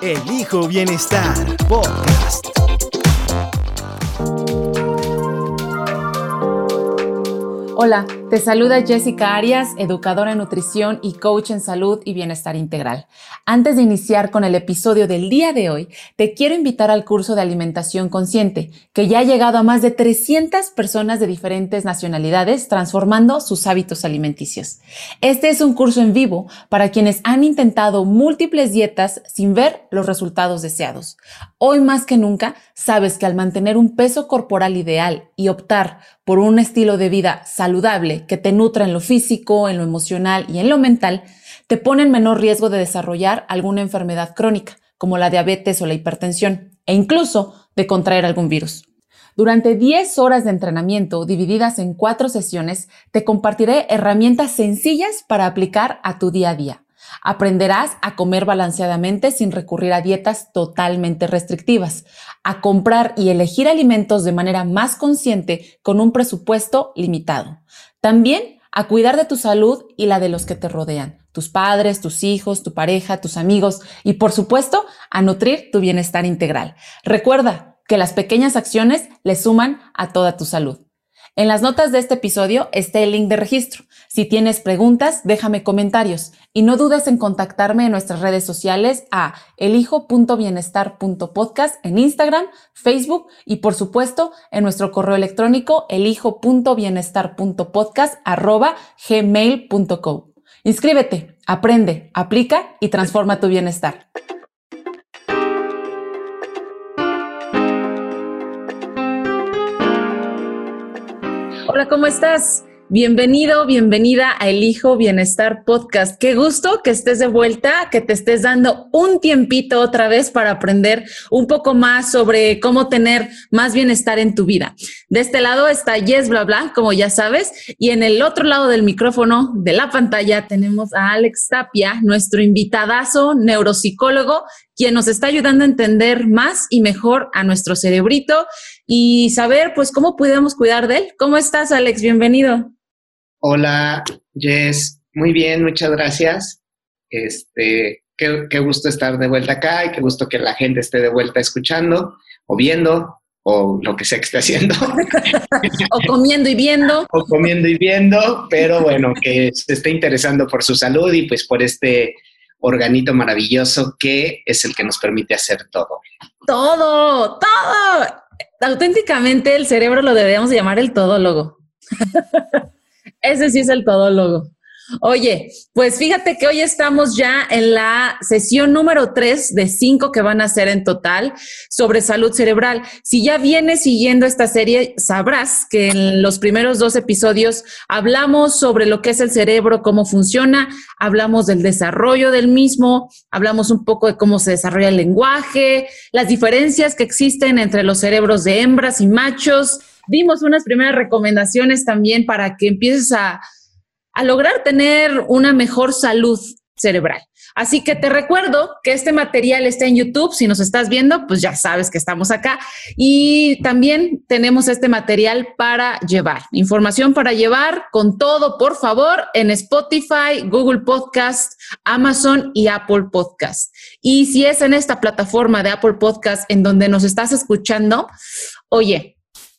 Elijo Bienestar Podcast. Hola, te saluda Jessica Arias, educadora en nutrición y coach en salud y bienestar integral. Antes de iniciar con el episodio del día de hoy, te quiero invitar al curso de alimentación consciente, que ya ha llegado a más de 300 personas de diferentes nacionalidades transformando sus hábitos alimenticios. Este es un curso en vivo para quienes han intentado múltiples dietas sin ver los resultados deseados. Hoy más que nunca, sabes que al mantener un peso corporal ideal y optar por un estilo de vida saludable que te nutra en lo físico, en lo emocional y en lo mental, te pone en menor riesgo de desarrollar alguna enfermedad crónica, como la diabetes o la hipertensión, e incluso de contraer algún virus. Durante 10 horas de entrenamiento divididas en cuatro sesiones, te compartiré herramientas sencillas para aplicar a tu día a día Aprenderás a comer balanceadamente sin recurrir a dietas totalmente restrictivas, a comprar y elegir alimentos de manera más consciente con un presupuesto limitado. También a cuidar de tu salud y la de los que te rodean, tus padres, tus hijos, tu pareja, tus amigos y por supuesto a nutrir tu bienestar integral. Recuerda que las pequeñas acciones le suman a toda tu salud. En las notas de este episodio está el link de registro. Si tienes preguntas, déjame comentarios y no dudes en contactarme en nuestras redes sociales a elijo.bienestar.podcast en Instagram, Facebook y por supuesto en nuestro correo electrónico elijo.bienestar.podcast@gmail.com. Inscríbete, aprende, aplica y transforma tu bienestar. Hola, ¿cómo estás? Bienvenido, bienvenida a Elijo Bienestar Podcast. Qué gusto que estés de vuelta, que te estés dando un tiempito otra vez para aprender un poco más sobre cómo tener más bienestar en tu vida. De este lado está Yes Bla Bla, como ya sabes, y en el otro lado del micrófono de la pantalla tenemos a Alex Tapia, nuestro invitadazo neuropsicólogo, quien nos está ayudando a entender más y mejor a nuestro cerebrito y saber pues cómo podemos cuidar de él. ¿Cómo estás, Alex? Bienvenido. Hola, Jess. Muy bien, muchas gracias. Este, qué, gusto estar de vuelta acá y qué gusto que la gente esté de vuelta escuchando o viendo o lo que sea que esté haciendo. o comiendo y viendo. o comiendo y viendo, pero bueno, que se esté interesando por su salud y pues por este organito maravilloso que es el que nos permite hacer todo. Todo, todo. Auténticamente el cerebro lo deberíamos llamar el todólogo. Ese sí es el todólogo. Oye, pues fíjate que hoy estamos ya en la sesión número 3 de 5 que van a ser en total sobre salud cerebral. Si ya vienes siguiendo esta serie, sabrás que en los primeros dos episodios hablamos sobre lo que es el cerebro, cómo funciona, hablamos del desarrollo del mismo, hablamos un poco de cómo se desarrolla el lenguaje, las diferencias que existen entre los cerebros de hembras y machos dimos unas primeras recomendaciones también para que empieces a, lograr tener una mejor salud cerebral. Así que te recuerdo que este material está en YouTube. Si nos estás viendo, pues ya sabes que estamos acá. Y también tenemos este material para llevar, información para llevar con todo, por favor, en Spotify, Google Podcast, Amazon y Apple Podcast. Y si es en esta plataforma de Apple Podcast en donde nos estás escuchando, oye,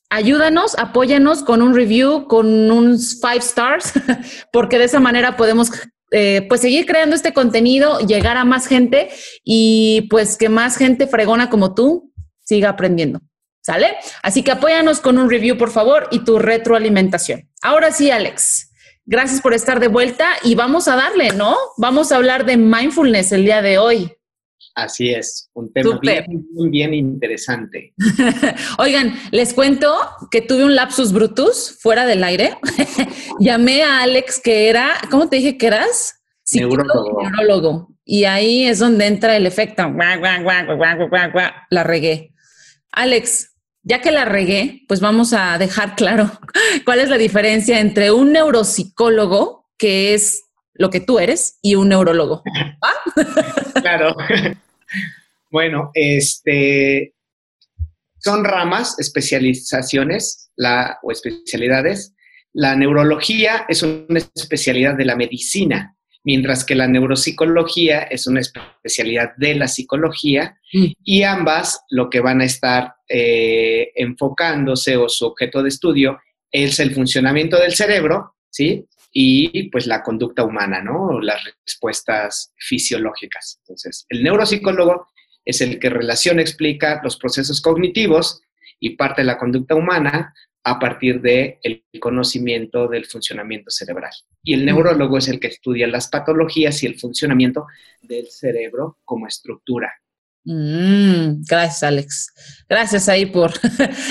ayúdanos, apóyanos con un review, con unos five stars, porque de esa manera podemos eh, pues seguir creando este contenido, llegar a más gente y pues que más gente fregona como tú siga aprendiendo. ¿Sale? Así que apóyanos con un review, por favor, y tu retroalimentación. Ahora sí, Alex, gracias por estar de vuelta y vamos a darle, ¿no? Vamos a hablar de mindfulness el día de hoy. Así es, un tema bien, bien, interesante. Oigan, les cuento que tuve un lapsus brutus fuera del aire. Llamé a Alex, que era, ¿cómo te dije que eras? Neurólogo. neurólogo. Y ahí es donde entra el efecto. La regué. Alex, ya que la regué, pues vamos a dejar claro cuál es la diferencia entre un neuropsicólogo, que es lo que tú eres, y un neurólogo. Claro. Bueno, este son ramas, especializaciones la, o especialidades. La neurología es una especialidad de la medicina mientras que la neuropsicología es una especialidad de la psicología mm. y ambas lo que van a estar eh, enfocándose o su objeto de estudio es el funcionamiento del cerebro, ¿sí? Y pues la conducta humana, ¿no? Las respuestas fisiológicas. Entonces, el neuropsicólogo es el que relaciona, explica los procesos cognitivos y parte de la conducta humana a partir del el conocimiento del funcionamiento cerebral. Y el neurólogo es el que estudia las patologías y el funcionamiento del cerebro como estructura. Mm, gracias, Alex. Gracias ahí por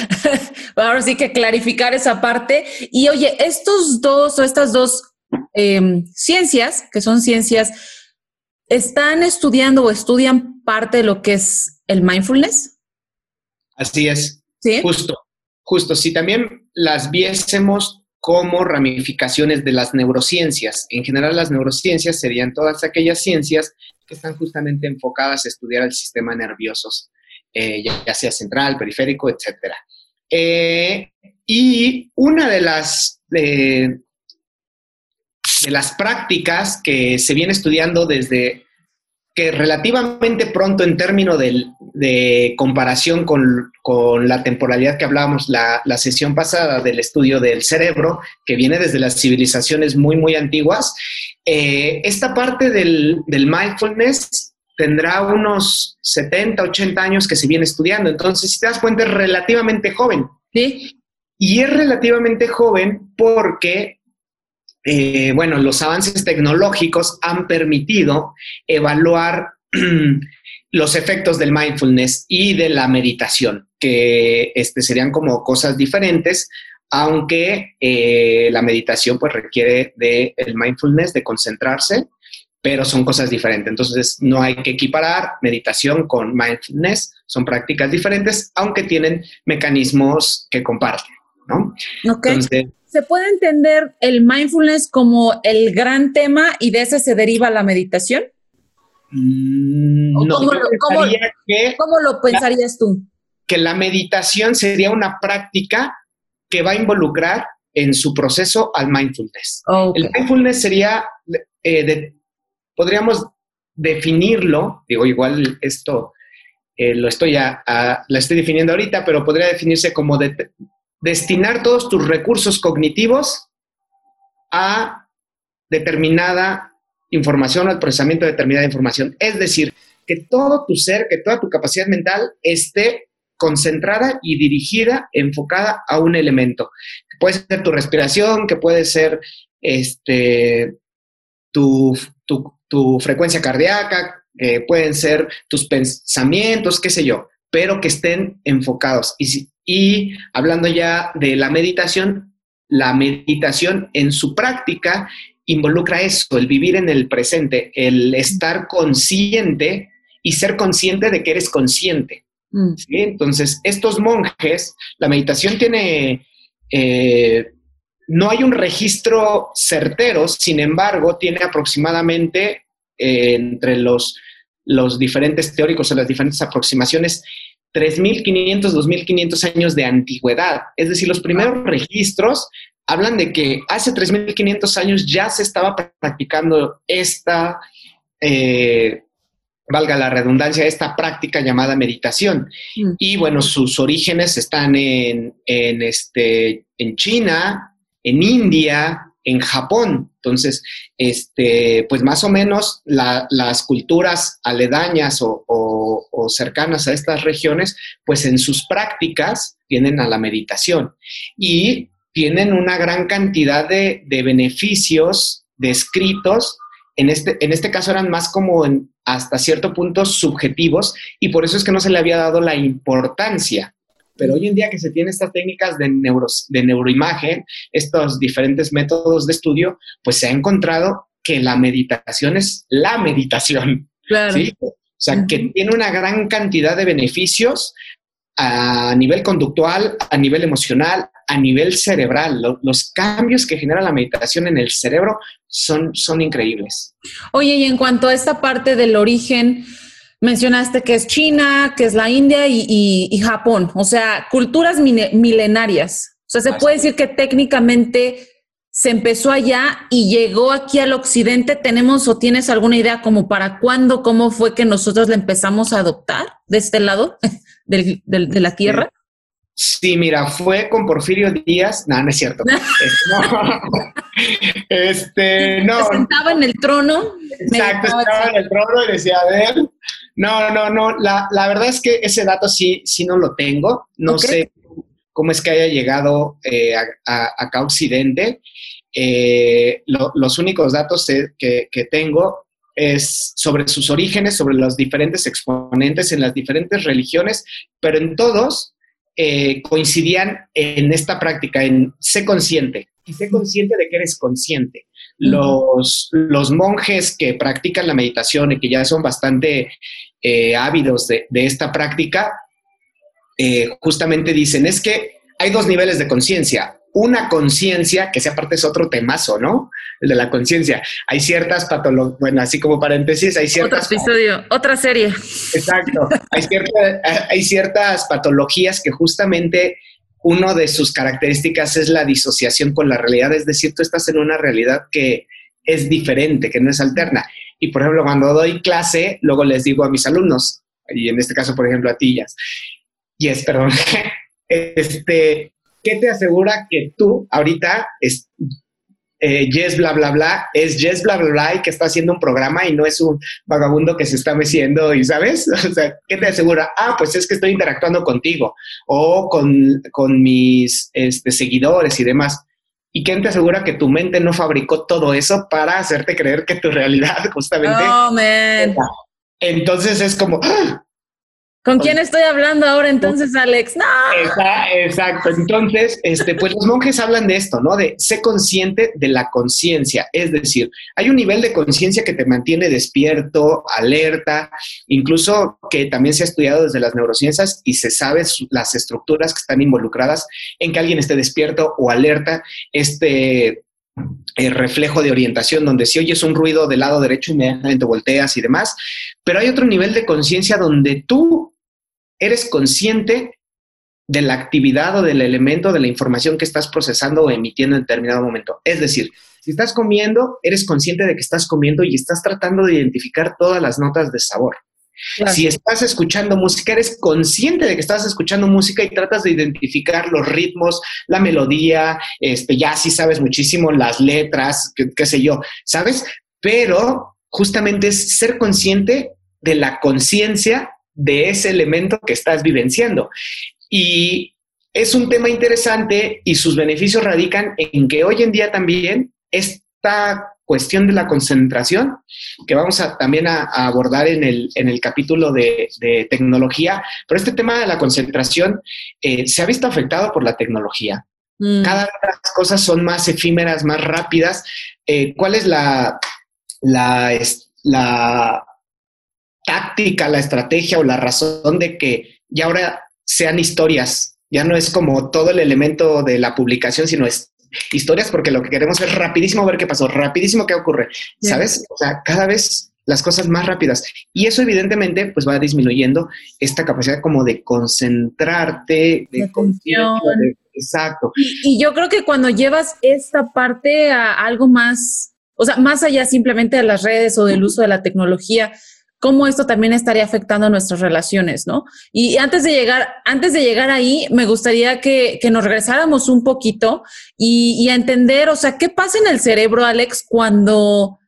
ahora sí que clarificar esa parte. Y oye, estos dos o estas dos em, ciencias, que son ciencias, ¿están estudiando o estudian parte de lo que es el mindfulness? Así es. Sí. Justo justo si también las viésemos como ramificaciones de las neurociencias. En general, las neurociencias serían todas aquellas ciencias que están justamente enfocadas a estudiar el sistema nervioso, eh, ya, sea central, periférico, etc. Eh, y una de las, de las prácticas que se viene estudiando desde que relativamente pronto en términos de, comparación con, la temporalidad que hablábamos la, sesión pasada del estudio del cerebro, que viene desde las civilizaciones muy, muy antiguas, eh, esta parte del, mindfulness tendrá unos 70, 80 años que se viene estudiando. Entonces, si te das cuenta, es relativamente joven. Sí. Y es relativamente joven porque eh, bueno, los avances tecnológicos han permitido evaluar los efectos del mindfulness y de la meditación, que este, serían como cosas diferentes, aunque eh, la meditación pues requiere del el mindfulness, de concentrarse, pero son cosas diferentes. Entonces, no hay que equiparar meditación con mindfulness, son prácticas diferentes, aunque tienen mecanismos que comparten, ¿no? Entonces, ¿Se puede entender el mindfulness como el gran tema y de ese se deriva la meditación? Mm, cómo, lo, pensarías tú? Que la meditación sería una práctica que va a involucrar en su proceso al mindfulness. El mindfulness sería, eh, podríamos definirlo, digo, igual esto eh, lo, estoy lo estoy definiendo ahorita, pero podría definirse como de, destinar todos tus recursos cognitivos a determinada información, al procesamiento de determinada información. Es decir, que todo tu ser, que toda tu capacidad mental esté concentrada y dirigida, enfocada a un elemento. Que puede ser tu respiración, que puede ser este, tu, tu frecuencia cardíaca, que pueden ser tus pensamientos, qué sé yo, pero que estén enfocados. Y si, y hablando ya de la meditación, la meditación en su práctica involucra eso, el vivir en el presente, el estar consciente y ser consciente de que eres consciente. Mm. Entonces, estos monjes, la meditación tiene, eh, no hay un registro certero, sin embargo, tiene aproximadamente eh, entre los, los diferentes teóricos o las diferentes aproximaciones 3.500, 2.500 años de antigüedad. Es decir, los primeros registros hablan de que hace 3.500 años ya se estaba practicando esta, eh, valga la redundancia, esta práctica llamada meditación. Mm. Y bueno, sus orígenes están en, este, en China, en India, en Japón. Entonces, este, pues más o menos las culturas aledañas o, cercanas a estas regiones, pues en sus prácticas tienen a la meditación y tienen una gran cantidad de, beneficios descritos. En este, en este caso eran más como hasta cierto punto subjetivos y por eso es que no se le había dado la importancia pero hoy en día que se tienen estas técnicas de, neuros, de neuroimagen, estos diferentes métodos de estudio, pues se ha encontrado que la meditación es la meditación. Claro. O sea, que tiene una gran cantidad de beneficios a nivel conductual, a nivel emocional, a nivel cerebral. los cambios que genera la meditación en el cerebro son, son increíbles. Oye, y en cuanto a esta parte del origen, mencionaste que es China, que es la India y, Japón, o sea, culturas milenarias. O sea, se puede decir que técnicamente se empezó allá y llegó aquí al occidente. ¿Tenemos o tienes alguna idea como para cuándo, cómo fue que nosotros la empezamos a adoptar de este lado del, de la tierra? Sí, mira, fue con Porfirio Díaz. No, no es cierto. este, no. Se sentaba en el trono. Exacto, estaba en el trono y decía, a ver. No, no, no. La, la, verdad es que ese dato sí, sí no lo tengo. No sé cómo es que haya llegado eh, a, acá a Occidente. Eh, los únicos datos que, que tengo es sobre sus orígenes, sobre los diferentes exponentes en las diferentes religiones, pero en todos eh, coincidían en esta práctica, en sé consciente. Y sé consciente de que eres consciente. Los, los monjes que practican la meditación y que ya son bastante eh, ávidos de, esta práctica, eh, justamente dicen, es que hay dos niveles de conciencia una conciencia, que sea aparte es otro temazo, ¿no? El de la conciencia. Hay ciertas patologías, bueno, así como paréntesis, hay ciertas... Otro episodio, otra serie. Exacto. hay, hay ciertas patologías que justamente una de sus características es la disociación con la realidad, es decir, tú estás en una realidad que es diferente, que no es alterna. Y por ejemplo, cuando doy clase, luego les digo a mis alumnos, y en este caso, por ejemplo, a ti, y es, perdón, este, ¿qué te asegura que tú ahorita es eh, Yes bla bla bla es Yes bla bla bla y que está haciendo un programa y no es un vagabundo que se está meciendo y sabes? O sea, ¿qué te asegura? Ah, pues es que estoy interactuando contigo o con, con mis este, seguidores y demás. ¿Y quién te asegura que tu mente no fabricó todo eso para hacerte creer que tu realidad justamente... Oh, man. Entonces es como, ¡ah! ¿Con quién estoy hablando ahora entonces, Alex? No. Exacto. Entonces, este, pues los monjes hablan de esto, ¿no? De ser consciente de la conciencia. Es decir, hay un nivel de conciencia que te mantiene despierto, alerta, incluso que también se ha estudiado desde las neurociencias y se sabe las estructuras que están involucradas en que alguien esté despierto o alerta. Este el reflejo de orientación, donde si oyes un ruido del lado derecho, inmediatamente volteas y demás. Pero hay otro nivel de conciencia donde tú eres consciente de la actividad o del elemento de la información que estás procesando o emitiendo en determinado momento. Es decir, si estás comiendo, eres consciente de que estás comiendo y estás tratando de identificar todas las notas de sabor. Si estás escuchando música, eres consciente de que estás escuchando música y tratas de identificar los ritmos, la melodía, este, ya sí sabes muchísimo las letras, qué sé yo, ¿sabes? Pero justamente es ser consciente de la conciencia de ese elemento que estás vivenciando. Y es un tema interesante y sus beneficios radican en que hoy en día también esta cuestión de la concentración, que vamos a, también a, abordar en el, en el capítulo de, tecnología, pero este tema de la concentración eh, se ha visto afectado por la tecnología. Mm. Cada vez las cosas son más efímeras, más rápidas. Eh, ¿Cuál es la, la, la táctica, la estrategia o la razón de que ya ahora sean historias. Ya no es como todo el elemento de la publicación, sino es historias porque lo que queremos es rapidísimo ver qué pasó, rapidísimo qué ocurre, ¿sabes? O sea, cada vez las cosas más rápidas. Y eso evidentemente pues va disminuyendo esta capacidad como de concentrarte, de, atención. exacto. Y, y, yo creo que cuando llevas esta parte a algo más, o sea, más allá simplemente de las redes o del uso de la tecnología, cómo esto también estaría afectando nuestras relaciones, ¿no? Y antes de llegar, antes de llegar ahí, me gustaría que, nos regresáramos un poquito y, y, a entender, o sea, ¿qué pasa en el cerebro, Alex, cuando,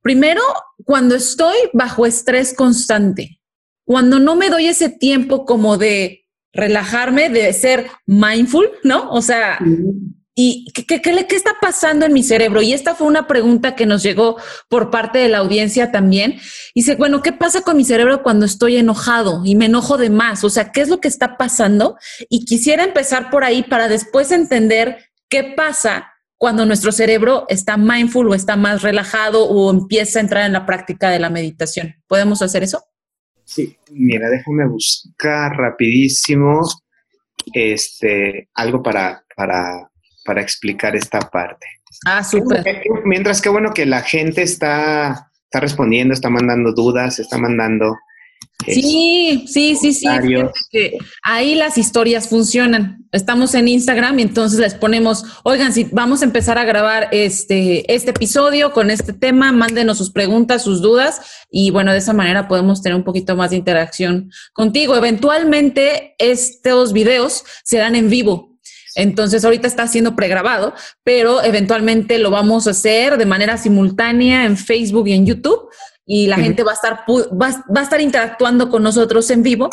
primero, cuando estoy bajo estrés constante, cuando no me doy ese tiempo como de relajarme, de ser mindful, ¿no? O sea, ¿Y qué, qué, está pasando en mi cerebro? Y esta fue una pregunta que nos llegó por parte de la audiencia también. Dice, bueno, ¿qué pasa con mi cerebro cuando estoy enojado y me enojo de más? O sea, ¿qué es lo que está pasando? Y quisiera empezar por ahí para después entender qué pasa cuando nuestro cerebro está mindful o está más relajado o empieza a entrar en la práctica de la meditación. ¿Podemos hacer eso? Sí, mira, déjame buscar rapidísimo este, algo para, para, para explicar esta parte. Ah, súper. Mientras que bueno que la gente está, está respondiendo, está mandando dudas, está mandando Sí, sí, sí, sí. ahí las historias funcionan. Estamos en Instagram y entonces les ponemos, oigan, si vamos a empezar a grabar este, este episodio con este tema, mándenos sus preguntas, sus dudas y bueno, de esa manera podemos tener un poquito más de interacción contigo. Eventualmente estos videos serán en vivo. Entonces ahorita está siendo pregrabado, pero eventualmente lo vamos a hacer de manera simultánea en Facebook y en YouTube y la gente va a estar va, a estar interactuando con nosotros en vivo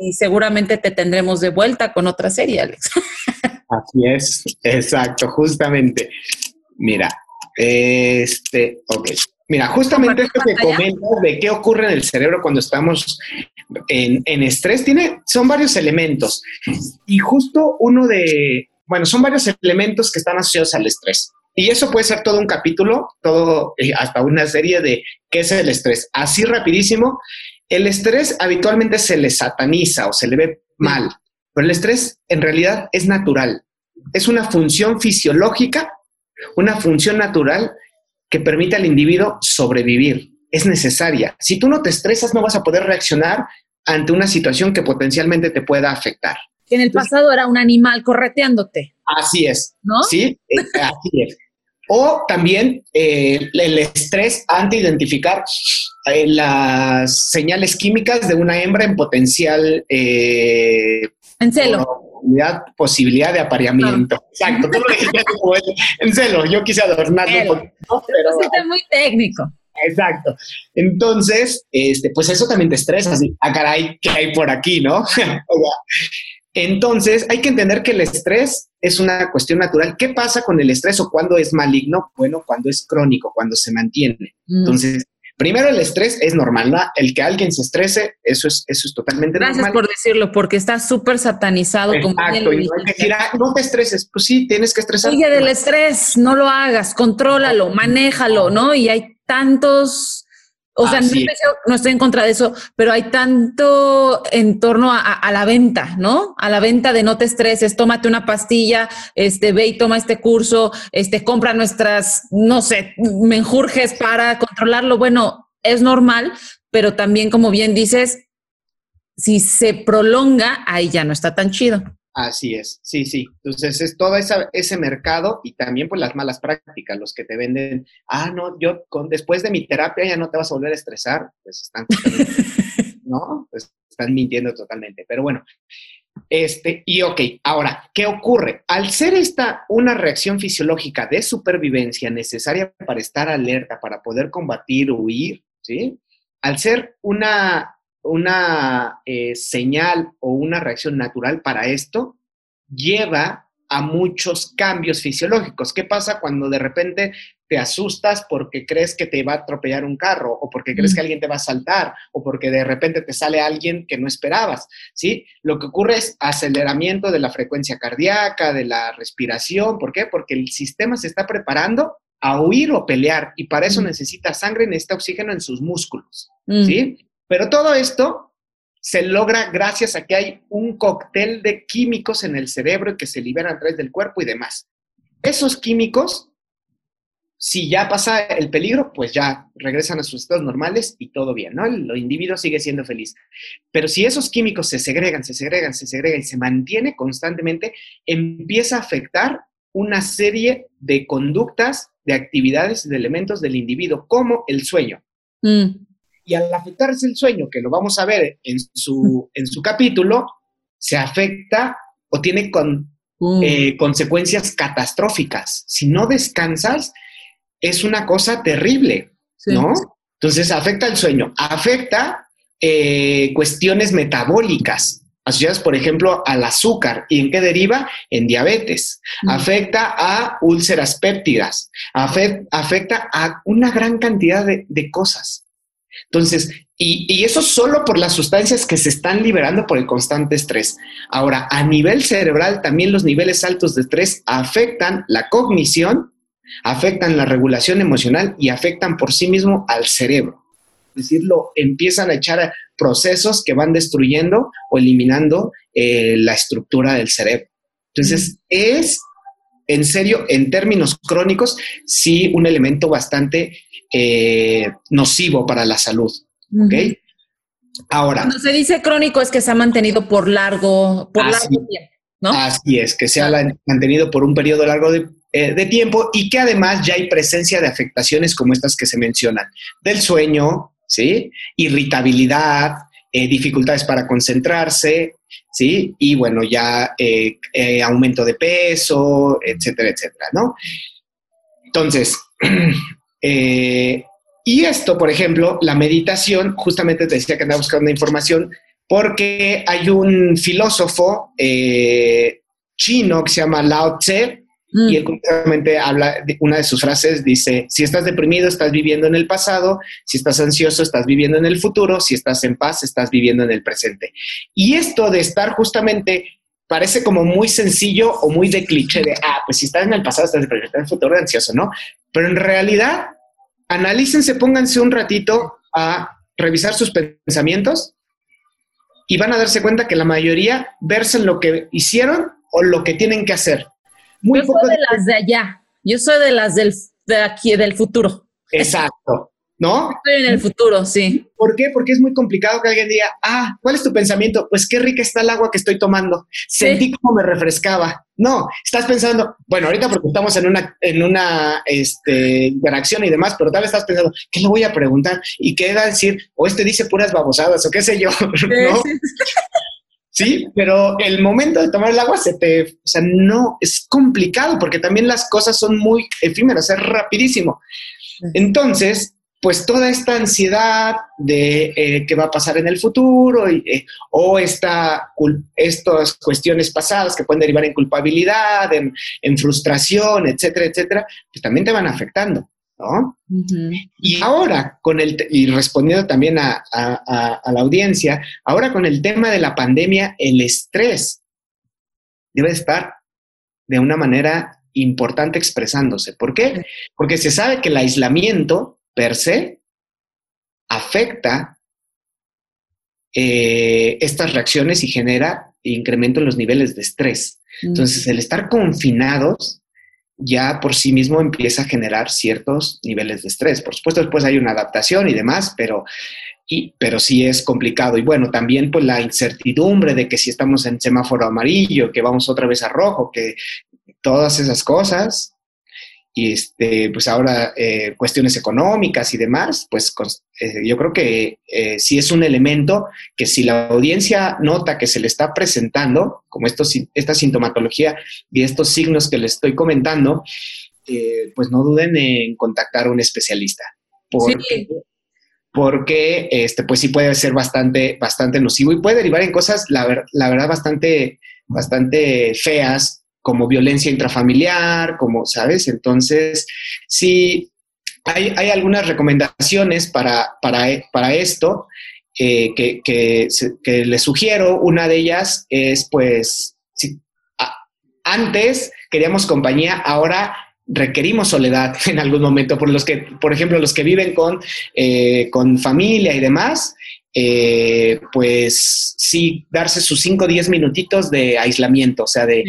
y seguramente te tendremos de vuelta con otra serie, Alex. Así es, exacto, justamente. Mira, este, ok. Mira, justamente esto que comentas de qué ocurre en el cerebro cuando estamos en, en estrés, tiene, son varios elementos. Y justo uno de, bueno, son varios elementos que están asociados al estrés. Y eso puede ser todo un capítulo, todo, eh, hasta una serie de qué es el estrés. Así rapidísimo, el estrés habitualmente se le sataniza o se le ve mal, pero el estrés en realidad es natural. Es una función fisiológica, una función natural que permite al individuo sobrevivir. Es necesaria. Si tú no te estresas, no vas a poder reaccionar ante una situación que potencialmente te pueda afectar. en el pasado era un animal correteándote. Así es. ¿No? Sí, eh, así es. O también eh, el estrés ante identificar eh, las señales químicas de una hembra en potencial. en celo. Posibilidad, de apareamiento. Exacto, tú lo dijiste en celo. Yo quise adornarlo un poquito. Pero, es muy técnico. Exacto. Entonces, este, pues eso también te estresa, así, ah, caray, ¿qué hay por aquí, no? Entonces, hay que entender que el estrés es una cuestión natural. ¿Qué pasa con el estrés o cuando es maligno? Bueno, cuando es crónico, cuando se mantiene. Mm. Entonces, primero el estrés es normal, ¿no? El que alguien se estrese, eso es, eso es totalmente normal. Gracias por decirlo, porque está súper satanizado. Exacto, y no hay que decir, ah, no te estreses. Pues sí, tienes que estresar. Oye, del estrés, no lo hagas, contrólalo, manéjalo, ¿no? Y hay tantos o sea, no estoy, en contra de eso, pero hay tanto en torno a, la venta, ¿no? A la venta de no te estreses, tómate una pastilla, este, ve y toma este curso, este, compra nuestras, no sé, menjurjes para controlarlo. Bueno, es normal, pero también, como bien dices, si se prolonga, ahí ya no está tan chido. Así es, sí, sí. Entonces es todo ese mercado y también pues las malas prácticas, los que te venden, ah, no, yo con, después de mi terapia ya no te vas a volver a estresar, pues están, ¿no? Pues están mintiendo totalmente. Pero bueno, este, y ok, ahora, ¿qué ocurre? Al ser esta una reacción fisiológica de supervivencia necesaria para estar alerta, para poder combatir huir, ¿sí? Al ser una una eh, señal o una reacción natural para esto lleva a muchos cambios fisiológicos. ¿Qué pasa cuando de repente te asustas porque crees que te va a atropellar un carro o porque crees que alguien te va a saltar o porque de repente te sale alguien que no esperabas? ¿Sí? Lo que ocurre es aceleramiento de la frecuencia cardíaca, de la respiración. ¿Por qué? Porque el sistema se está preparando a huir o pelear y para eso necesita sangre, necesita oxígeno en sus músculos. ¿Sí? Pero todo esto se logra gracias a que hay un cóctel de químicos en el cerebro que se liberan a través del cuerpo y demás. Esos químicos, si ya pasa el peligro, pues ya regresan a sus estados normales y todo bien, ¿no? El, individuo sigue siendo feliz. Pero si esos químicos se segregan, se segregan, se segregan y se mantiene constantemente, empieza a afectar una serie de conductas, de actividades, de elementos del individuo, como el sueño. Mm. Y al afectarse el sueño, que lo vamos a ver en su, en su capítulo, se afecta o tiene con, mm. eh, consecuencias catastróficas. Si no descansas, es una cosa terrible, ¿no? Entonces afecta el sueño, afecta eh, cuestiones metabólicas asociadas, por ejemplo, al azúcar. ¿Y en qué deriva? En diabetes. Mm. Afecta a úlceras péptidas. afecta a una gran cantidad de, de cosas. Entonces, Y, eso solo por las sustancias que se están liberando por el constante estrés. Ahora, a nivel cerebral, también los niveles altos de estrés afectan la cognición, afectan la regulación emocional y afectan por sí mismo al cerebro. Es decir, lo empiezan a echar procesos que van destruyendo o eliminando eh, la estructura del cerebro. Entonces, es en serio, en términos crónicos, sí un elemento bastante eh, nocivo para la salud. ¿Ok? Ahora. Cuando se dice crónico es que se ha mantenido por largo, por largo tiempo, ¿no? Así es, que se ha mantenido por un periodo largo eh, de, tiempo y que además ya hay presencia de afectaciones como estas que se mencionan, del sueño, ¿sí? Irritabilidad, eh, dificultades para concentrarse, ¿sí? Y bueno, ya eh, aumento de peso, etcétera, etcétera, ¿no? Entonces, Y esto, por ejemplo, la meditación, justamente te decía que andaba buscando información, porque hay un filósofo eh, chino que se llama Lao Tse, mm. y él justamente habla, de una de sus frases dice, si estás deprimido, estás viviendo en el pasado, si estás ansioso, estás viviendo en el futuro, si estás en paz, estás viviendo en el presente. Y esto de estar justamente parece como muy sencillo o muy de cliché de, ah, pues si estás en el pasado, estás en el futuro, ansioso, ¿no? Pero en realidad analícense, pónganse un ratito a revisar sus pensamientos y van a darse cuenta que la mayoría versan lo que hicieron o lo que tienen que hacer. Muy Yo soy de las de allá. Yo soy de las del, de aquí, del futuro. Exacto. ¿no? Estoy en el futuro, sí. ¿Por qué? Porque es muy complicado que alguien diga, ah, ¿cuál es tu pensamiento? Pues qué rica está el agua que estoy tomando. Sentí como me refrescaba. No, estás pensando, bueno, ahorita porque estamos en una, en una este, interacción y demás, pero tal vez estás pensando, ¿qué le voy a preguntar? Y qué va a decir, o este dice puras babosadas, o qué sé yo, ¿no? Sí, pero el momento de tomar el agua se te, o sea, no, es complicado porque también las cosas son muy efímeras, es rapidísimo. Entonces, pues toda esta ansiedad de eh, qué va a pasar en el futuro eh, o esta, estas cuestiones pasadas que pueden derivar en culpabilidad, en, frustración, etcétera, etcétera, pues también te van afectando, ¿no? Y ahora, con el, y respondiendo también a, la audiencia, ahora con el tema de la pandemia, el estrés debe estar de una manera importante expresándose. ¿Por qué? Porque se sabe que el aislamiento per se afecta eh, estas reacciones y genera incremento en los niveles de estrés. Entonces, el estar confinados ya por sí mismo empieza a generar ciertos niveles de estrés. Por supuesto, después hay una adaptación y demás, pero, y, pero sí es complicado. Y bueno, también pues la incertidumbre de que si estamos en semáforo amarillo, que vamos otra vez a rojo, que todas esas cosas y este, pues ahora eh, cuestiones económicas y demás, pues eh, yo creo que eh, sí es un elemento que si la audiencia nota que se le está presentando, como estos, esta sintomatología y estos signos que le estoy comentando, pues no duden en contactar a un especialista. Porque, porque este, pues sí puede ser bastante, bastante nocivo y puede derivar en cosas, la, la verdad, bastante, bastante feas como violencia intrafamiliar, como, ¿sabes? Entonces, sí, hay, algunas recomendaciones para, para, para esto eh, que, que, les sugiero. Una de ellas es, pues, si, antes queríamos compañía, ahora requerimos soledad en algún momento, por los que, por ejemplo, los que viven con, eh, con familia y demás, eh, pues sí, darse sus 5 o 10 minutitos de aislamiento, o sea, de,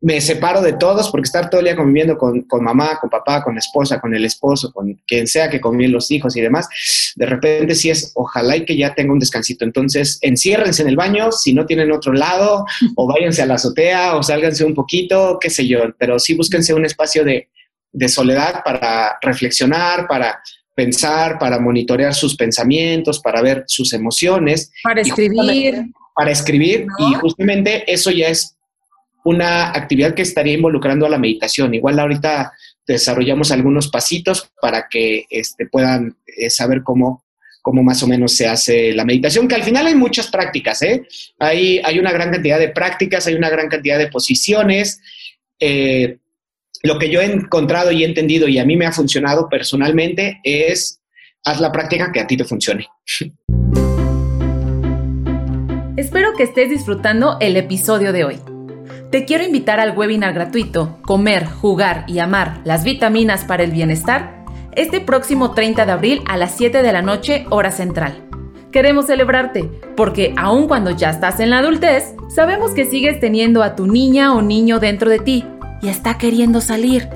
me separo de todos porque estar todo el día conviviendo con, con, mamá, con papá, con la esposa, con el esposo, con quien sea que conviven los hijos y demás, de repente sí es, ojalá y que ya tenga un descansito. Entonces, enciérrense en el baño si no tienen otro lado, o váyanse a la azotea, o sálganse un poquito, qué sé yo, pero sí búsquense un espacio de, de soledad para reflexionar, para pensar, para monitorear sus pensamientos, para ver sus emociones. Para escribir. Para escribir, y justamente eso ya es una actividad que estaría involucrando a la meditación. Igual ahorita desarrollamos algunos pasitos para que este, puedan eh, saber cómo, cómo más o menos se hace la meditación, que al final hay muchas prácticas, ¿eh? Hay, hay una gran cantidad de prácticas, hay una gran cantidad de posiciones. Eh, lo que yo he encontrado y he entendido y a mí me ha funcionado personalmente es haz la práctica que a ti te funcione. Espero que estés disfrutando el episodio de hoy. Te quiero invitar al webinar gratuito Comer, Jugar y Amar las vitaminas para el bienestar este próximo 30 de abril a las 7 de la noche hora central. Queremos celebrarte porque aun cuando ya estás en la adultez, sabemos que sigues teniendo a tu niña o niño dentro de ti y está queriendo salir.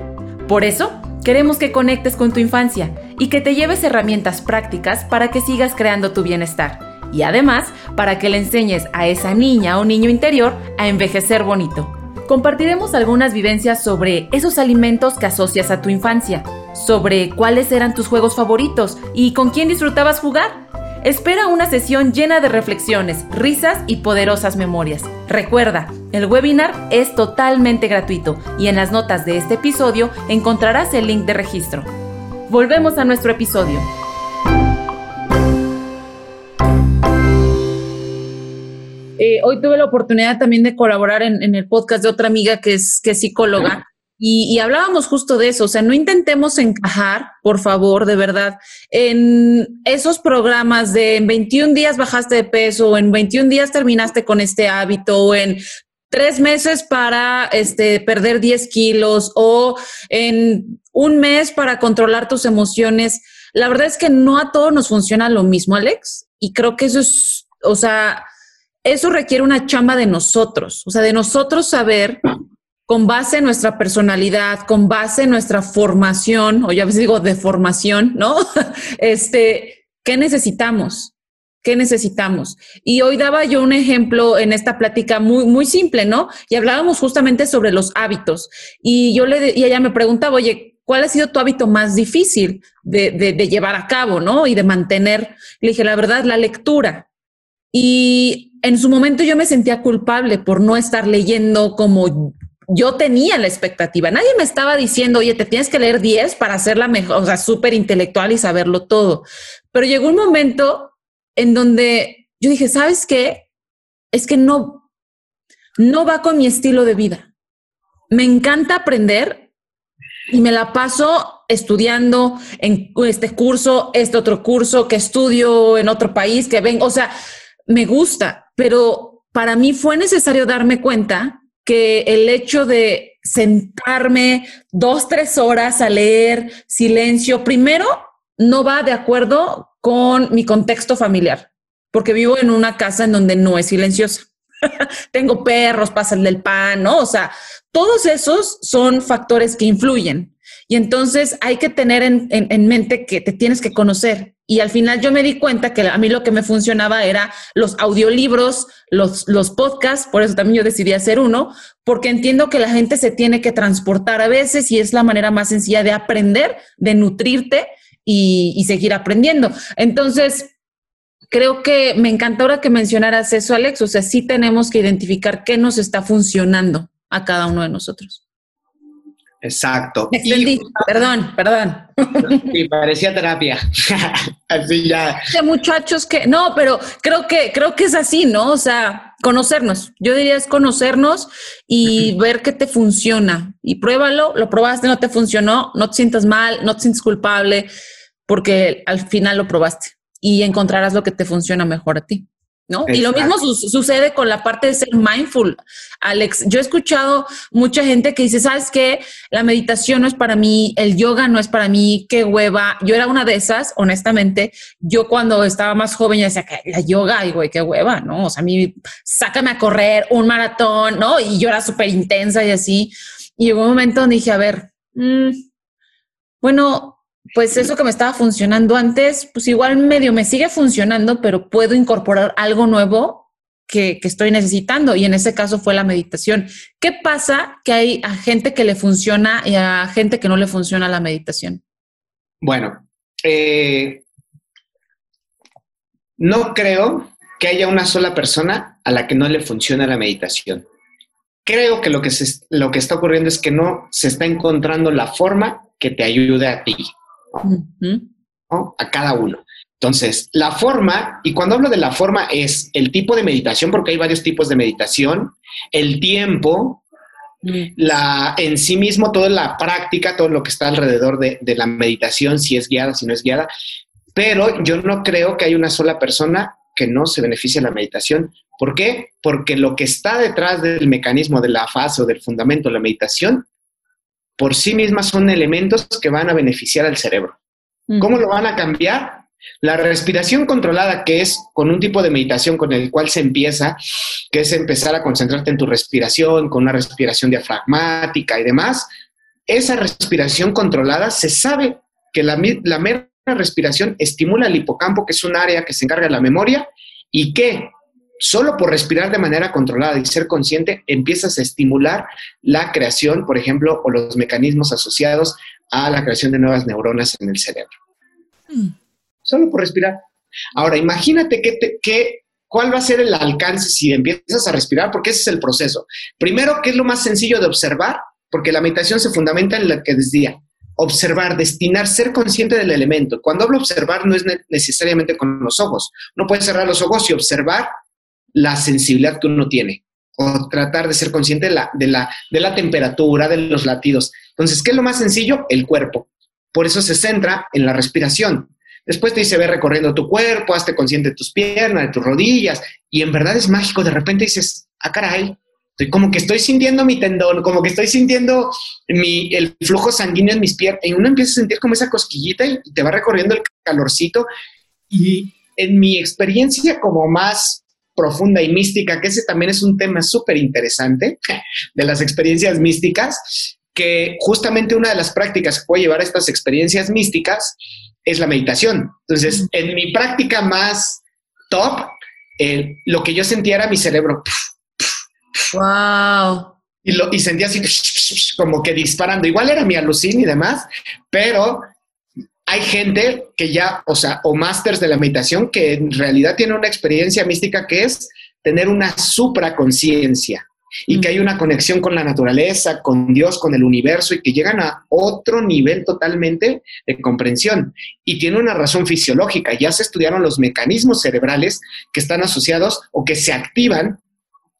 Por eso, queremos que conectes con tu infancia y que te lleves herramientas prácticas para que sigas creando tu bienestar y además para que le enseñes a esa niña o niño interior a envejecer bonito. Compartiremos algunas vivencias sobre esos alimentos que asocias a tu infancia, sobre cuáles eran tus juegos favoritos y con quién disfrutabas jugar. Espera una sesión llena de reflexiones, risas y poderosas memorias. Recuerda, el webinar es totalmente gratuito y en las notas de este episodio encontrarás el link de registro. Volvemos a nuestro episodio. Eh, hoy tuve la oportunidad también de colaborar en, el podcast de otra amiga que es, que psicóloga. Y, hablábamos justo de eso, o sea, no intentemos encajar, por favor, de verdad, en esos programas de en 21 días bajaste de peso, o en 21 días terminaste con este hábito, o en tres meses para este, perder 10 kilos, o en un mes para controlar tus emociones. La verdad es que no a todos nos funciona lo mismo, Alex, y creo que eso es, o sea, eso requiere una chamba de nosotros, o sea, de nosotros saber con base en nuestra personalidad, con base en nuestra formación, o ya veces digo de formación, ¿no? este, ¿qué necesitamos? ¿Qué necesitamos? Y hoy daba yo un ejemplo en esta plática muy, muy simple, ¿no? Y hablábamos justamente sobre los hábitos. Y yo le, y ella me preguntaba, oye, ¿cuál ha sido tu hábito más difícil de, de llevar a cabo, ¿no? Y de mantener. Le dije, la verdad, la lectura. Y en su momento yo me sentía culpable por no estar leyendo como yo tenía la expectativa. Nadie me estaba diciendo, oye, te tienes que leer 10 para hacerla mejor, o sea, súper intelectual y saberlo todo. Pero llegó un momento en donde yo dije, ¿sabes qué? Es que no, no va con mi estilo de vida. Me encanta aprender y me la paso estudiando en este curso, este otro curso, que estudio en otro país, que vengo, o sea, me gusta, pero para mí fue necesario darme cuenta que el hecho de sentarme dos, tres horas a leer silencio, primero, no va de acuerdo con mi contexto familiar, porque vivo en una casa en donde no es silenciosa. Tengo perros, pasan del pan, ¿no? O sea, todos esos son factores que influyen. Y entonces hay que tener en, en, mente que te tienes que conocer. Y al final yo me di cuenta que a mí lo que me funcionaba era los audiolibros, los, los podcasts, por eso también yo decidí hacer uno, porque entiendo que la gente se tiene que transportar a veces y es la manera más sencilla de aprender, de nutrirte y, y seguir aprendiendo. Entonces, creo que me encanta ahora que mencionaras eso, Alex. O sea, sí tenemos que identificar qué nos está funcionando a cada uno de nosotros. Exacto. perdón, perdón. Y parecía terapia. así ya. De muchachos que, no, pero creo que, creo que es así, ¿no? O sea, conocernos. Yo diría es conocernos y ver qué te funciona. Y pruébalo, lo probaste, no te funcionó, no te sientas mal, no te sientes culpable, porque al final lo probaste y encontrarás lo que te funciona mejor a ti. ¿No? Y lo mismo sucede con la parte de ser mindful, Alex. Yo he escuchado mucha gente que dice, ¿sabes qué? La meditación no es para mí, el yoga no es para mí, qué hueva. Yo era una de esas, honestamente. Yo cuando estaba más joven ya decía que la yoga, y güey, qué hueva, ¿no? O sea, a mí, sácame a correr un maratón, ¿no? Y yo era súper intensa y así. Y llegó un momento donde dije, a ver, mm, bueno, pues eso que me estaba funcionando antes, pues igual medio me sigue funcionando, pero puedo incorporar algo nuevo que, estoy necesitando. Y en ese caso fue la meditación. ¿Qué pasa que hay a gente que le funciona y a gente que no le funciona la meditación? Bueno, eh, no creo que haya una sola persona a la que no le funciona la meditación. Creo que lo que, lo que está ocurriendo es que no se está encontrando la forma que te ayude a ti. A cada uno. Entonces, la forma, y cuando hablo de la forma es el tipo de meditación, porque hay varios tipos de meditación, el tiempo, la, en sí mismo toda la práctica, todo lo que está alrededor de, la meditación, si es guiada, si no es guiada. pero yo no creo que haya una sola persona que no se beneficie de la meditación. ¿Por qué? Porque lo que está detrás del mecanismo de la fase o del fundamento de la meditación, por sí mismas son elementos que van a beneficiar al cerebro. ¿Cómo lo van a cambiar? La respiración controlada, que es con un tipo de meditación con el cual se empieza, que es empezar a concentrarte en tu respiración, con una respiración diafragmática y demás, esa respiración controlada se sabe que la, la mera respiración estimula el hipocampo, que es un área que se encarga de la memoria, y que solo por respirar de manera controlada y ser consciente empiezas a estimular la creación, por ejemplo, o los mecanismos asociados a la creación de nuevas neuronas en el cerebro. Mm. Solo por respirar. Ahora, imagínate que, cuál va a ser el alcance si empiezas a respirar, porque ese es el proceso. Primero, ¿qué es lo más sencillo de observar? Porque la meditación se fundamenta en lo que decía, observar, destinar, ser consciente del elemento. Cuando hablo observar no es necesariamente con los ojos. Uno puede cerrar los ojos y observar la sensibilidad que uno tiene o tratar de ser consciente de la, de la, de la temperatura, de los latidos. Entonces, ¿qué es lo más sencillo? El cuerpo. Por eso se centra en la respiración. Después te dice, ve recorriendo tu cuerpo, hazte consciente de tus piernas, de tus rodillas, y en verdad es mágico. De repente dices, ah, caray, como que estoy sintiendo mi tendón, como que estoy sintiendo mi, el flujo sanguíneo en mis piernas. Y uno empieza a sentir como esa cosquillita y te va recorriendo el calorcito. Y en mi experiencia como más profunda y mística, que ese también es un tema súper interesante de las experiencias místicas, que justamente una de las prácticas que puede llevar a estas experiencias místicas es la meditación. Entonces, en mi práctica más top, lo que yo sentía era mi cerebro. Wow. Y, lo, y sentía así como que disparando. Igual era mi alucin y demás, pero hay gente que ya, o sea, o másters de la meditación que en realidad tiene una experiencia mística que es tener una supraconciencia y que hay una conexión con la naturaleza, con Dios, con el universo y que llegan a otro nivel totalmente de comprensión. Y tiene una razón fisiológica. Ya se estudiaron los mecanismos cerebrales que están asociados o que se activan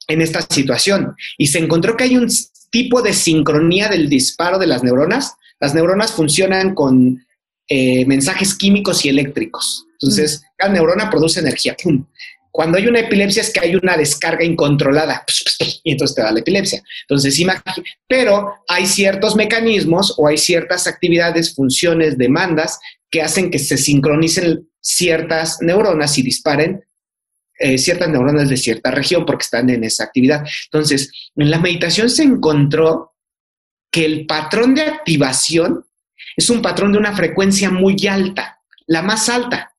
en esta situación y se encontró que hay un tipo de sincronía del disparo de las neuronas. Las neuronas funcionan con eh, mensajes químicos y eléctricos. Entonces, mm. cada neurona produce energía. Cuando hay una epilepsia es que hay una descarga incontrolada y entonces te da la epilepsia. Entonces, imagínate, pero hay ciertos mecanismos o hay ciertas actividades, funciones, demandas que hacen que se sincronicen ciertas neuronas y disparen eh, ciertas neuronas de cierta región porque están en esa actividad. Entonces, en la meditación se encontró que el patrón de activación es un patrón de una frecuencia muy alta, la más alta.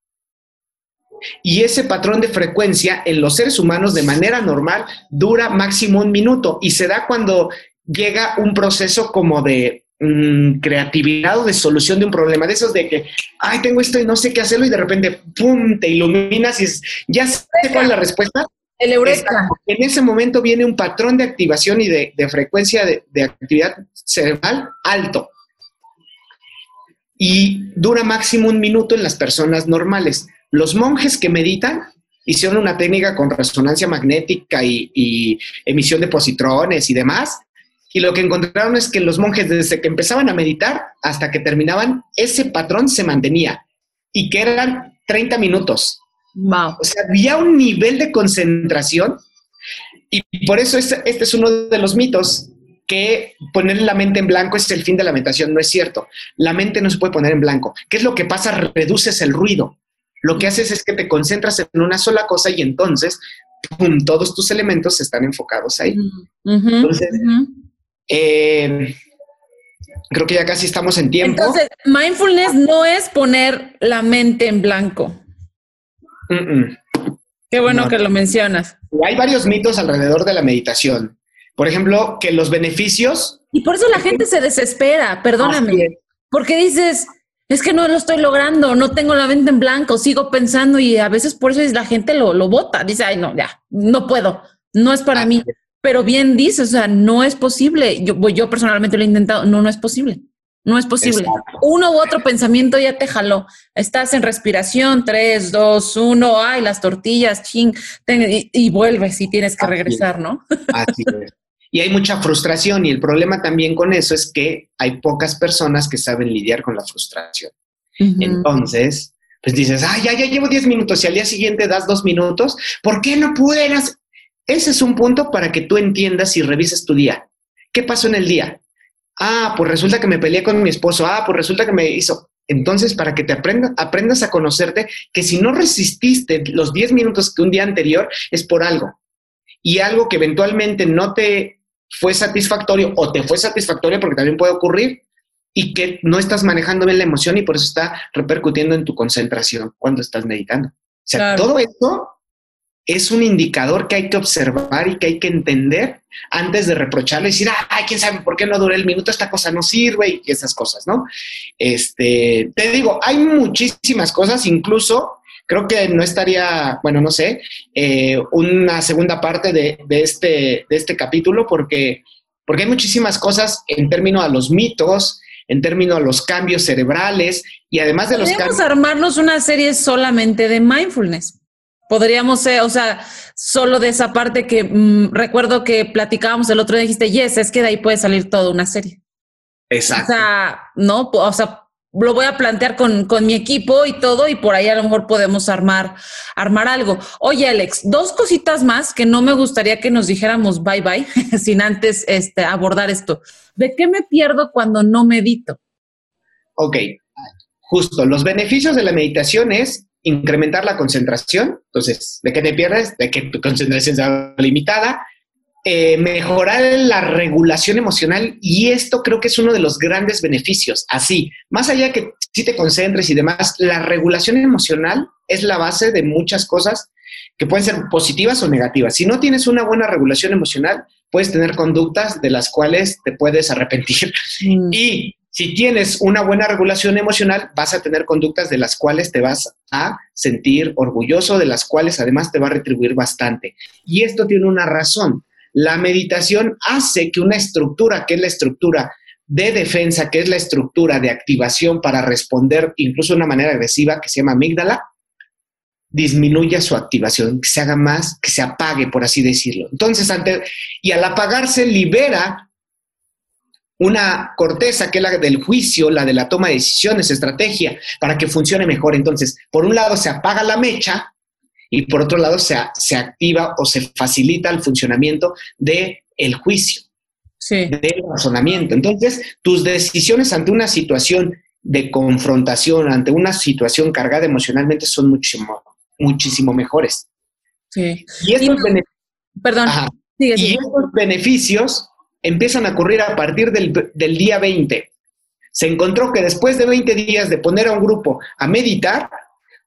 Y ese patrón de frecuencia en los seres humanos de manera normal dura máximo un minuto y se da cuando llega un proceso como de Mm, creatividad o de solución de un problema, de esos de que, ay, tengo esto y no sé qué hacerlo y de repente, ¡pum!, te iluminas y ya sé cuál es la respuesta. El eureka. En ese momento viene un patrón de activación y de, frecuencia de, de, actividad cerebral alto. Y dura máximo un minuto en las personas normales. Los monjes que meditan hicieron una técnica con resonancia magnética y, y emisión de positrones y demás, y lo que encontraron es que los monjes desde que empezaban a meditar hasta que terminaban, ese patrón se mantenía y que eran 30 minutos. Wow. O sea, había un nivel de concentración y por eso este, este es uno de los mitos que poner la mente en blanco es el fin de la meditación. No es cierto. La mente no se puede poner en blanco. ¿Qué es lo que pasa? Reduces el ruido. Lo que haces es que te concentras en una sola cosa y entonces todos tus elementos están enfocados ahí. entonces, eh, creo que ya casi estamos en tiempo. Entonces, mindfulness no es poner la mente en blanco. Qué bueno que lo mencionas. Hay varios mitos alrededor de la meditación. Por ejemplo, que los beneficios... Y por eso la gente se desespera, perdóname. Porque dices, es que no lo estoy logrando, no tengo la mente en blanco, sigo pensando y a veces por eso la gente lo, lo bota. Dice, ay, no, ya, no puedo, no es para mí. Pero bien dices, o sea, no es posible. Yo, yo personalmente lo he intentado, no, no es posible. No es posible. Uno u otro pensamiento ya te jaló. Estás en respiración, tres, dos, uno, ay, las tortillas, ching, y, vuelves y tienes que regresar, ¿no? Así es. Y hay mucha frustración y el problema también con eso es que hay pocas personas que saben lidiar con la frustración. Entonces, pues dices, ah, ya, ya llevo 10 minutos y al día siguiente das dos minutos, ¿por qué no pudieras? Ese es un punto para que tú entiendas y revises tu día. ¿Qué pasó en el día? Ah, pues resulta que me peleé con mi esposo. Ah, pues resulta que me hizo. Entonces, para que te aprendas, aprendas a conocerte, que si no resististe los 10 minutos que un día anterior, es por algo. Y algo que eventualmente no te fue satisfactorio o te fue satisfactorio porque también puede ocurrir y que no estás manejando bien la emoción y por eso está repercutiendo en tu concentración cuando estás meditando. O sea, todo esto es un indicador que hay que observar y que hay que entender antes de reprocharle y decir, ay, quién sabe por qué no duré el minuto, esta cosa no sirve y esas cosas, ¿no? Este, te digo, hay muchísimas cosas, incluso creo que no estaría, bueno, no sé, eh, una segunda parte de, este, de este capítulo porque, porque hay muchísimas cosas en términos a los mitos, en términos a los cambios cerebrales y además de los cambios... armarnos una serie solamente de mindfulness. Podríamos ser, o sea, solo de esa parte que mm, recuerdo que platicábamos el otro día, dijiste, yes, es que de ahí puede salir toda una serie. Exacto. O sea, no, o sea, lo voy a plantear con, con, mi equipo y todo, y por ahí a lo mejor podemos armar, armar algo. Oye, Alex, dos cositas más que no me gustaría que nos dijéramos bye bye sin antes este, abordar esto. ¿De qué me pierdo cuando no medito? Ok, justo, los beneficios de la meditación es incrementar la concentración, entonces, ¿de qué te pierdes? De que tu concentración sea limitada, eh, mejorar la regulación emocional y esto creo que es uno de los grandes beneficios. Así, más allá que si te concentres y demás, la regulación emocional es la base de muchas cosas que pueden ser positivas o negativas. Si no tienes una buena regulación emocional, puedes tener conductas de las cuales te puedes arrepentir. Mm. Y si tienes una buena regulación emocional, vas a tener conductas de las cuales te vas a sentir orgulloso, de las cuales además te va a retribuir bastante. Y esto tiene una razón. La meditación hace que una estructura, que es la estructura de defensa, que es la estructura de activación para responder incluso de una manera agresiva, que se llama amígdala, disminuya su activación, que se haga más, que se apague, por así decirlo. Entonces, ante, y al apagarse, libera una corteza que es la del juicio, la de la toma de decisiones, estrategia, para que funcione mejor. Entonces, por un lado se apaga la mecha y por otro lado se, se activa o se facilita el funcionamiento del el juicio, del razonamiento. Entonces, tus decisiones ante una situación de confrontación, ante una situación cargada emocionalmente, son muchísimo, muchísimo mejores. Sí. Y estos, Perdón. y estos beneficios empiezan a ocurrir a partir del, día 20. Se encontró que después de 20 días de poner a un grupo a meditar,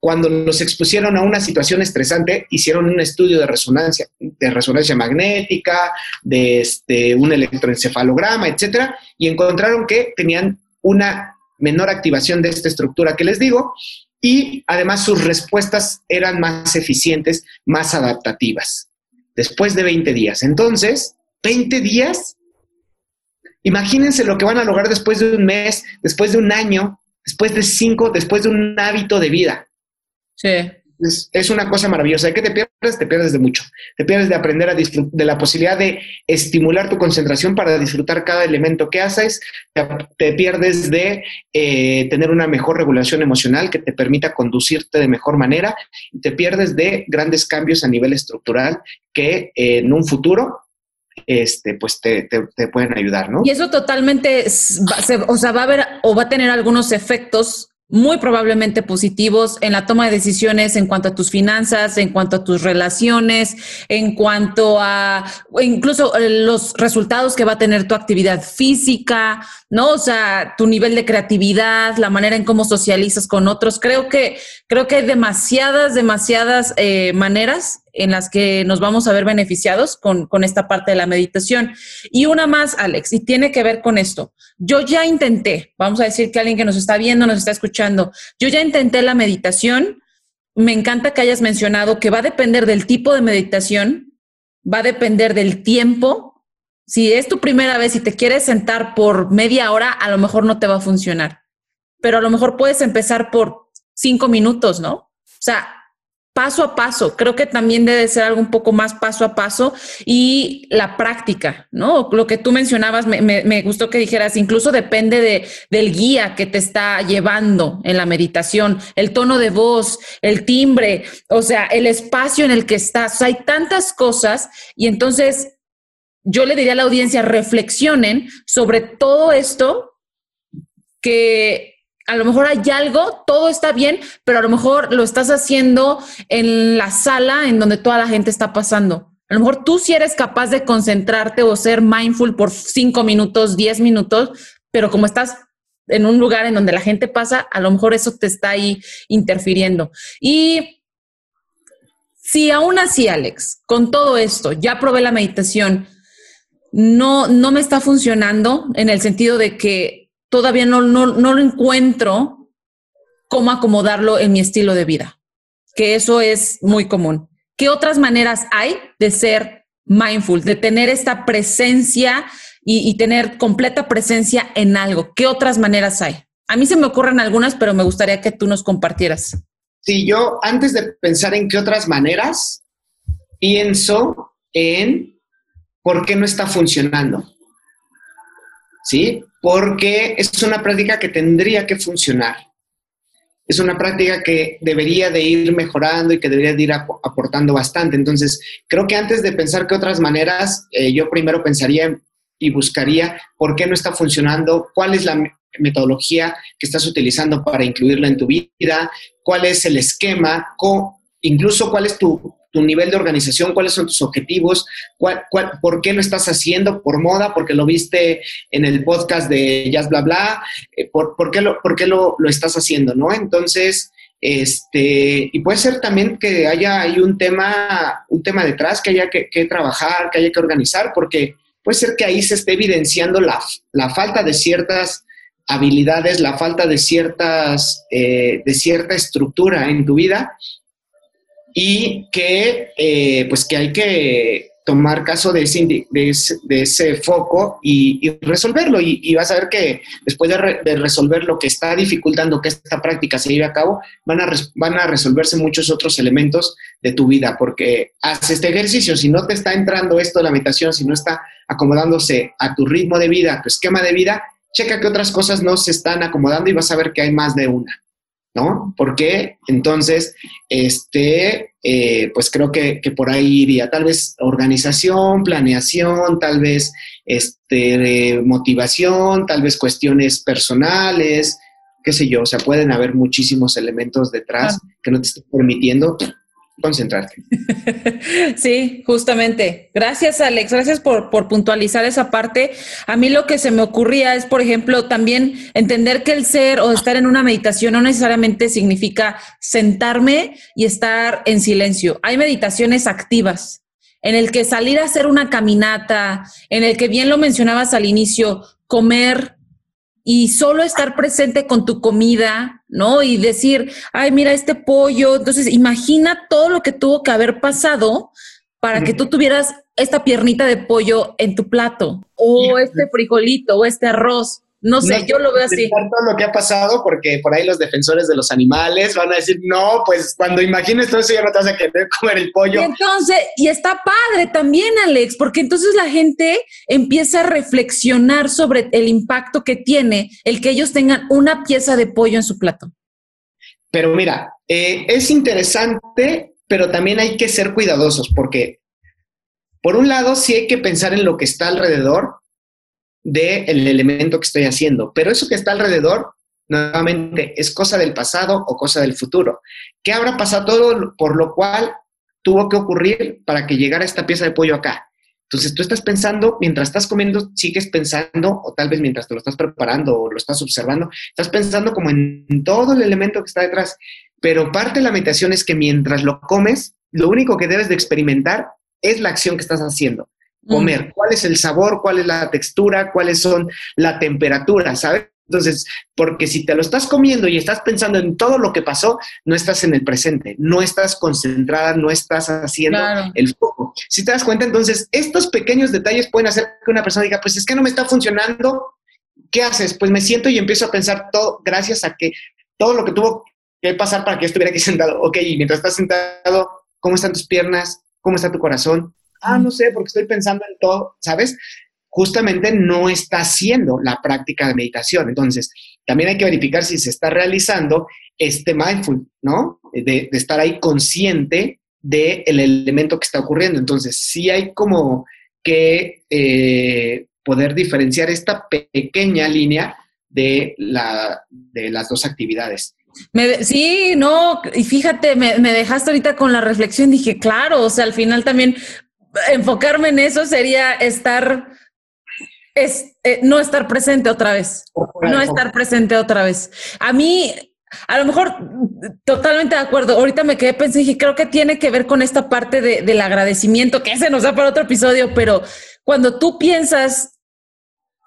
cuando los expusieron a una situación estresante, hicieron un estudio de resonancia, de resonancia magnética, de este, un electroencefalograma, etcétera, y encontraron que tenían una menor activación de esta estructura que les digo, y además sus respuestas eran más eficientes, más adaptativas, después de 20 días. Entonces, 20 días Imagínense lo que van a lograr después de un mes, después de un año, después de cinco, después de un hábito de vida. Sí. Es, una cosa maravillosa. ¿De qué te pierdes? Te pierdes de mucho. Te pierdes de aprender a de la posibilidad de estimular tu concentración para disfrutar cada elemento que haces. Te, pierdes de eh, tener una mejor regulación emocional que te permita conducirte de mejor manera. Y te pierdes de grandes cambios a nivel estructural que eh, en un futuro este, pues te, pueden ayudar, ¿no? Y eso totalmente, o sea, va a haber o va a tener algunos efectos muy probablemente positivos en la toma de decisiones en cuanto a tus finanzas, en cuanto a tus relaciones, en cuanto a incluso eh, los resultados que va a tener tu actividad física, ¿no? O sea, tu nivel de creatividad, la manera en cómo socializas con otros. Creo que, creo que hay demasiadas, demasiadas eh, maneras en las que nos vamos a ver beneficiados con, con esta parte de la meditación. Y una más, Alex, y tiene que ver con esto. Yo ya intenté, vamos a decir que alguien que nos está viendo, nos está escuchando, yo ya intenté la meditación. Me encanta que hayas mencionado que va a depender del tipo de meditación, va a depender del tiempo. Si es tu primera vez y te quieres sentar por media hora, a lo mejor no te va a funcionar, pero a lo mejor puedes empezar por cinco minutos, ¿no? O sea, paso a paso. Creo que también debe ser algo un poco más paso a paso y la práctica, ¿no? Lo que tú mencionabas, me, gustó que dijeras, incluso depende de, del guía que te está llevando en la meditación, el tono de voz, el timbre, o sea, el espacio en el que estás. hay tantas cosas y entonces yo le diría a la audiencia, reflexionen sobre todo esto que a lo mejor hay algo, todo está bien, pero a lo mejor lo estás haciendo en la sala en donde toda la gente está pasando. A lo mejor tú sí eres capaz de concentrarte o ser mindful por cinco minutos, diez minutos, pero como estás en un lugar en donde la gente pasa, a lo mejor eso te está ahí interfiriendo. Y si aún así, Alex, con todo esto, ya probé la meditación, no, no me está funcionando en el sentido de que todavía no, no, no lo encuentro cómo acomodarlo en mi estilo de vida, que eso es muy común. ¿Qué otras maneras hay de ser mindful, de tener esta presencia y, tener completa presencia en algo? ¿Qué otras maneras hay? A mí se me ocurren algunas, pero me gustaría que tú nos compartieras. Sí, yo antes de pensar en qué otras maneras, pienso en por qué no está funcionando. ¿Sí? Porque es una práctica que tendría que funcionar. Es una práctica que debería de ir mejorando y que debería de ir aportando bastante. Entonces, creo que antes de pensar qué otras maneras, eh, yo primero pensaría y buscaría por qué no está funcionando, cuál es la metodología que estás utilizando para incluirla en tu vida, cuál es el esquema, incluso cuál es tu, tu nivel de organización, cuáles son tus objetivos, por qué lo estás haciendo, por moda, porque lo viste en el podcast de Jazz Bla Bla, eh, por, qué, lo, por qué lo, estás haciendo, ¿no? Entonces, este, y puede ser también que haya ahí un tema, un tema detrás que haya que, trabajar, que haya que organizar, porque puede ser que ahí se esté evidenciando la, la falta de ciertas habilidades, la falta de ciertas, eh, de cierta estructura en tu vida y que, eh, pues que hay que tomar caso de ese, de ese, foco y, resolverlo. Y, vas a ver que después de, resolver lo que está dificultando que esta práctica se lleve a cabo, van a, van a resolverse muchos otros elementos de tu vida, porque haces este ejercicio, si no te está entrando esto de la meditación, si no está acomodándose a tu ritmo de vida, a tu esquema de vida, checa que otras cosas no se están acomodando y vas a ver que hay más de una. ¿No? Porque entonces, este, eh, pues creo que, por ahí iría. Tal vez organización, planeación, tal vez este, motivación, tal vez cuestiones personales, qué sé yo, o sea, pueden haber muchísimos elementos detrás que no te estén permitiendo concentrarte. Sí, justamente. Gracias, Alex. Gracias por, por, puntualizar esa parte. A mí lo que se me ocurría es, por ejemplo, también entender que el ser o estar en una meditación no necesariamente significa sentarme y estar en silencio. Hay meditaciones activas en el que salir a hacer una caminata, en el que bien lo mencionabas al inicio, comer y solo estar presente con tu comida, ¿no? Y decir, ay, mira este pollo. Entonces, imagina todo lo que tuvo que haber pasado para que tú tuvieras esta piernita de pollo en tu plato, o este frijolito, o este arroz. No sé, yo lo veo así. todo lo que ha pasado, porque por ahí los defensores de los animales van a decir, no, pues cuando imagines todo eso ya no te vas a querer comer el pollo. Y entonces, y está padre también, Alex, porque entonces la gente empieza a reflexionar sobre el impacto que tiene el que ellos tengan una pieza de pollo en su plato. Pero mira, eh, es interesante, pero también hay que ser cuidadosos, porque por un lado sí hay que pensar en lo que está alrededor, del elemento que estoy haciendo. Pero eso que está alrededor, nuevamente, es cosa del pasado o cosa del futuro. ¿Qué habrá pasado todo por lo cual tuvo que ocurrir para que llegara esta pieza de pollo acá? Entonces tú estás pensando, mientras estás comiendo, sigues pensando, o tal vez mientras te lo estás preparando o lo estás observando, estás pensando como en todo el elemento que está detrás. Pero parte de la meditación es que mientras lo comes, lo único que debes de experimentar es la acción que estás haciendo comer, cuál es el sabor, cuál es la textura, cuáles son la temperatura, ¿sabes? Entonces, porque si te lo estás comiendo y estás pensando en todo lo que pasó, no estás en el presente, no estás concentrada, no estás haciendo el foco. Si te das cuenta, entonces, estos pequeños detalles pueden hacer que una persona diga, pues es que no me está funcionando, ¿qué haces? Pues me siento y empiezo a pensar todo, gracias a que todo lo que tuvo ¿qué pasar para que yo estuviera aquí sentado? Ok, y mientras estás sentado, ¿cómo están tus piernas? ¿Cómo está tu corazón? Ah, no sé, porque estoy pensando en todo, ¿sabes? Justamente no está haciendo la práctica de meditación. Entonces, también hay que verificar si se está realizando este mindful, ¿no? De, estar ahí consciente del elemento que está ocurriendo. Entonces, sí hay como que eh, poder diferenciar esta pequeña línea de, la, de las dos actividades. sí, no, y fíjate, me, dejaste ahorita con la reflexión, dije, claro, o sea, al final también enfocarme en eso sería estar, es, eh, no estar presente otra vez, no estar presente otra vez. A mí, a lo mejor totalmente de acuerdo. Ahorita me quedé pensando y dije, creo que tiene que ver con esta parte del agradecimiento que se nos da para otro episodio, pero cuando tú piensas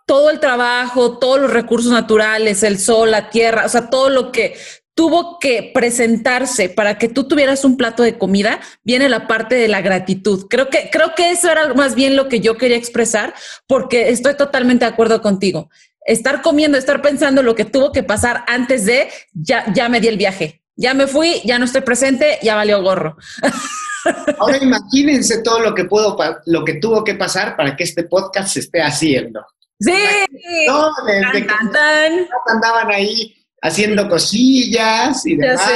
todo el trabajo, todos los recursos naturales, el sol, la tierra, o sea, todo lo que tuvo que presentarse para que tú tuvieras un plato de comida, viene la parte de la gratitud. Creo que, creo que eso era más bien lo que yo quería expresar, porque estoy totalmente de acuerdo contigo. Estar comiendo, estar pensando lo que tuvo que pasar antes de, ya, ya me di el viaje, ya me fui, ya no estoy presente, ya valió gorro. Ahora imagínense todo lo que pudo, lo que tuvo que pasar para que este podcast se esté haciendo. Sí. No, desde que andaban ahí haciendo cosillas y demás.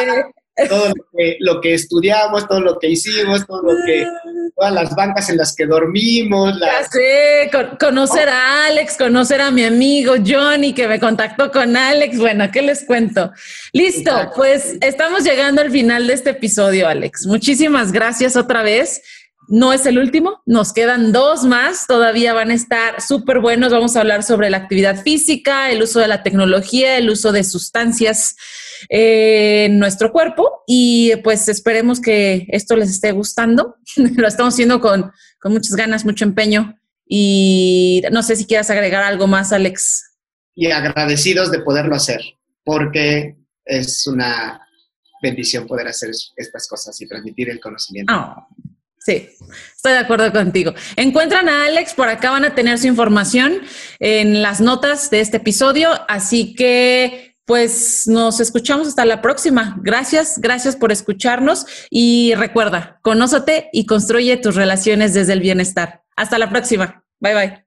Todo lo que, estudiamos, todo lo que hicimos, todo lo que, todas las bancas en las que dormimos. Ya sé, conocer a Alex, conocer a mi amigo Johnny que me contactó con Alex. Bueno, ¿qué les cuento? Listo, pues estamos llegando al final de este episodio, Alex. Muchísimas gracias otra vez. No es el último, nos quedan dos más, todavía van a estar súper buenos. Vamos a hablar sobre la actividad física, el uso de la tecnología, el uso de sustancias en nuestro cuerpo y pues esperemos que esto les esté gustando. Lo estamos haciendo con, con muchas ganas, mucho empeño y no sé si quieras agregar algo más, Alex. Y agradecidos de poderlo hacer, porque es una bendición poder hacer estas cosas y transmitir el conocimiento. Oh. Sí, estoy de acuerdo contigo. Encuentran a Alex, por acá van a tener su información en las notas de este episodio, así que pues nos escuchamos hasta la próxima. Gracias, gracias por escucharnos y recuerda, conócete y construye tus relaciones desde el bienestar. Hasta la próxima. Bye bye.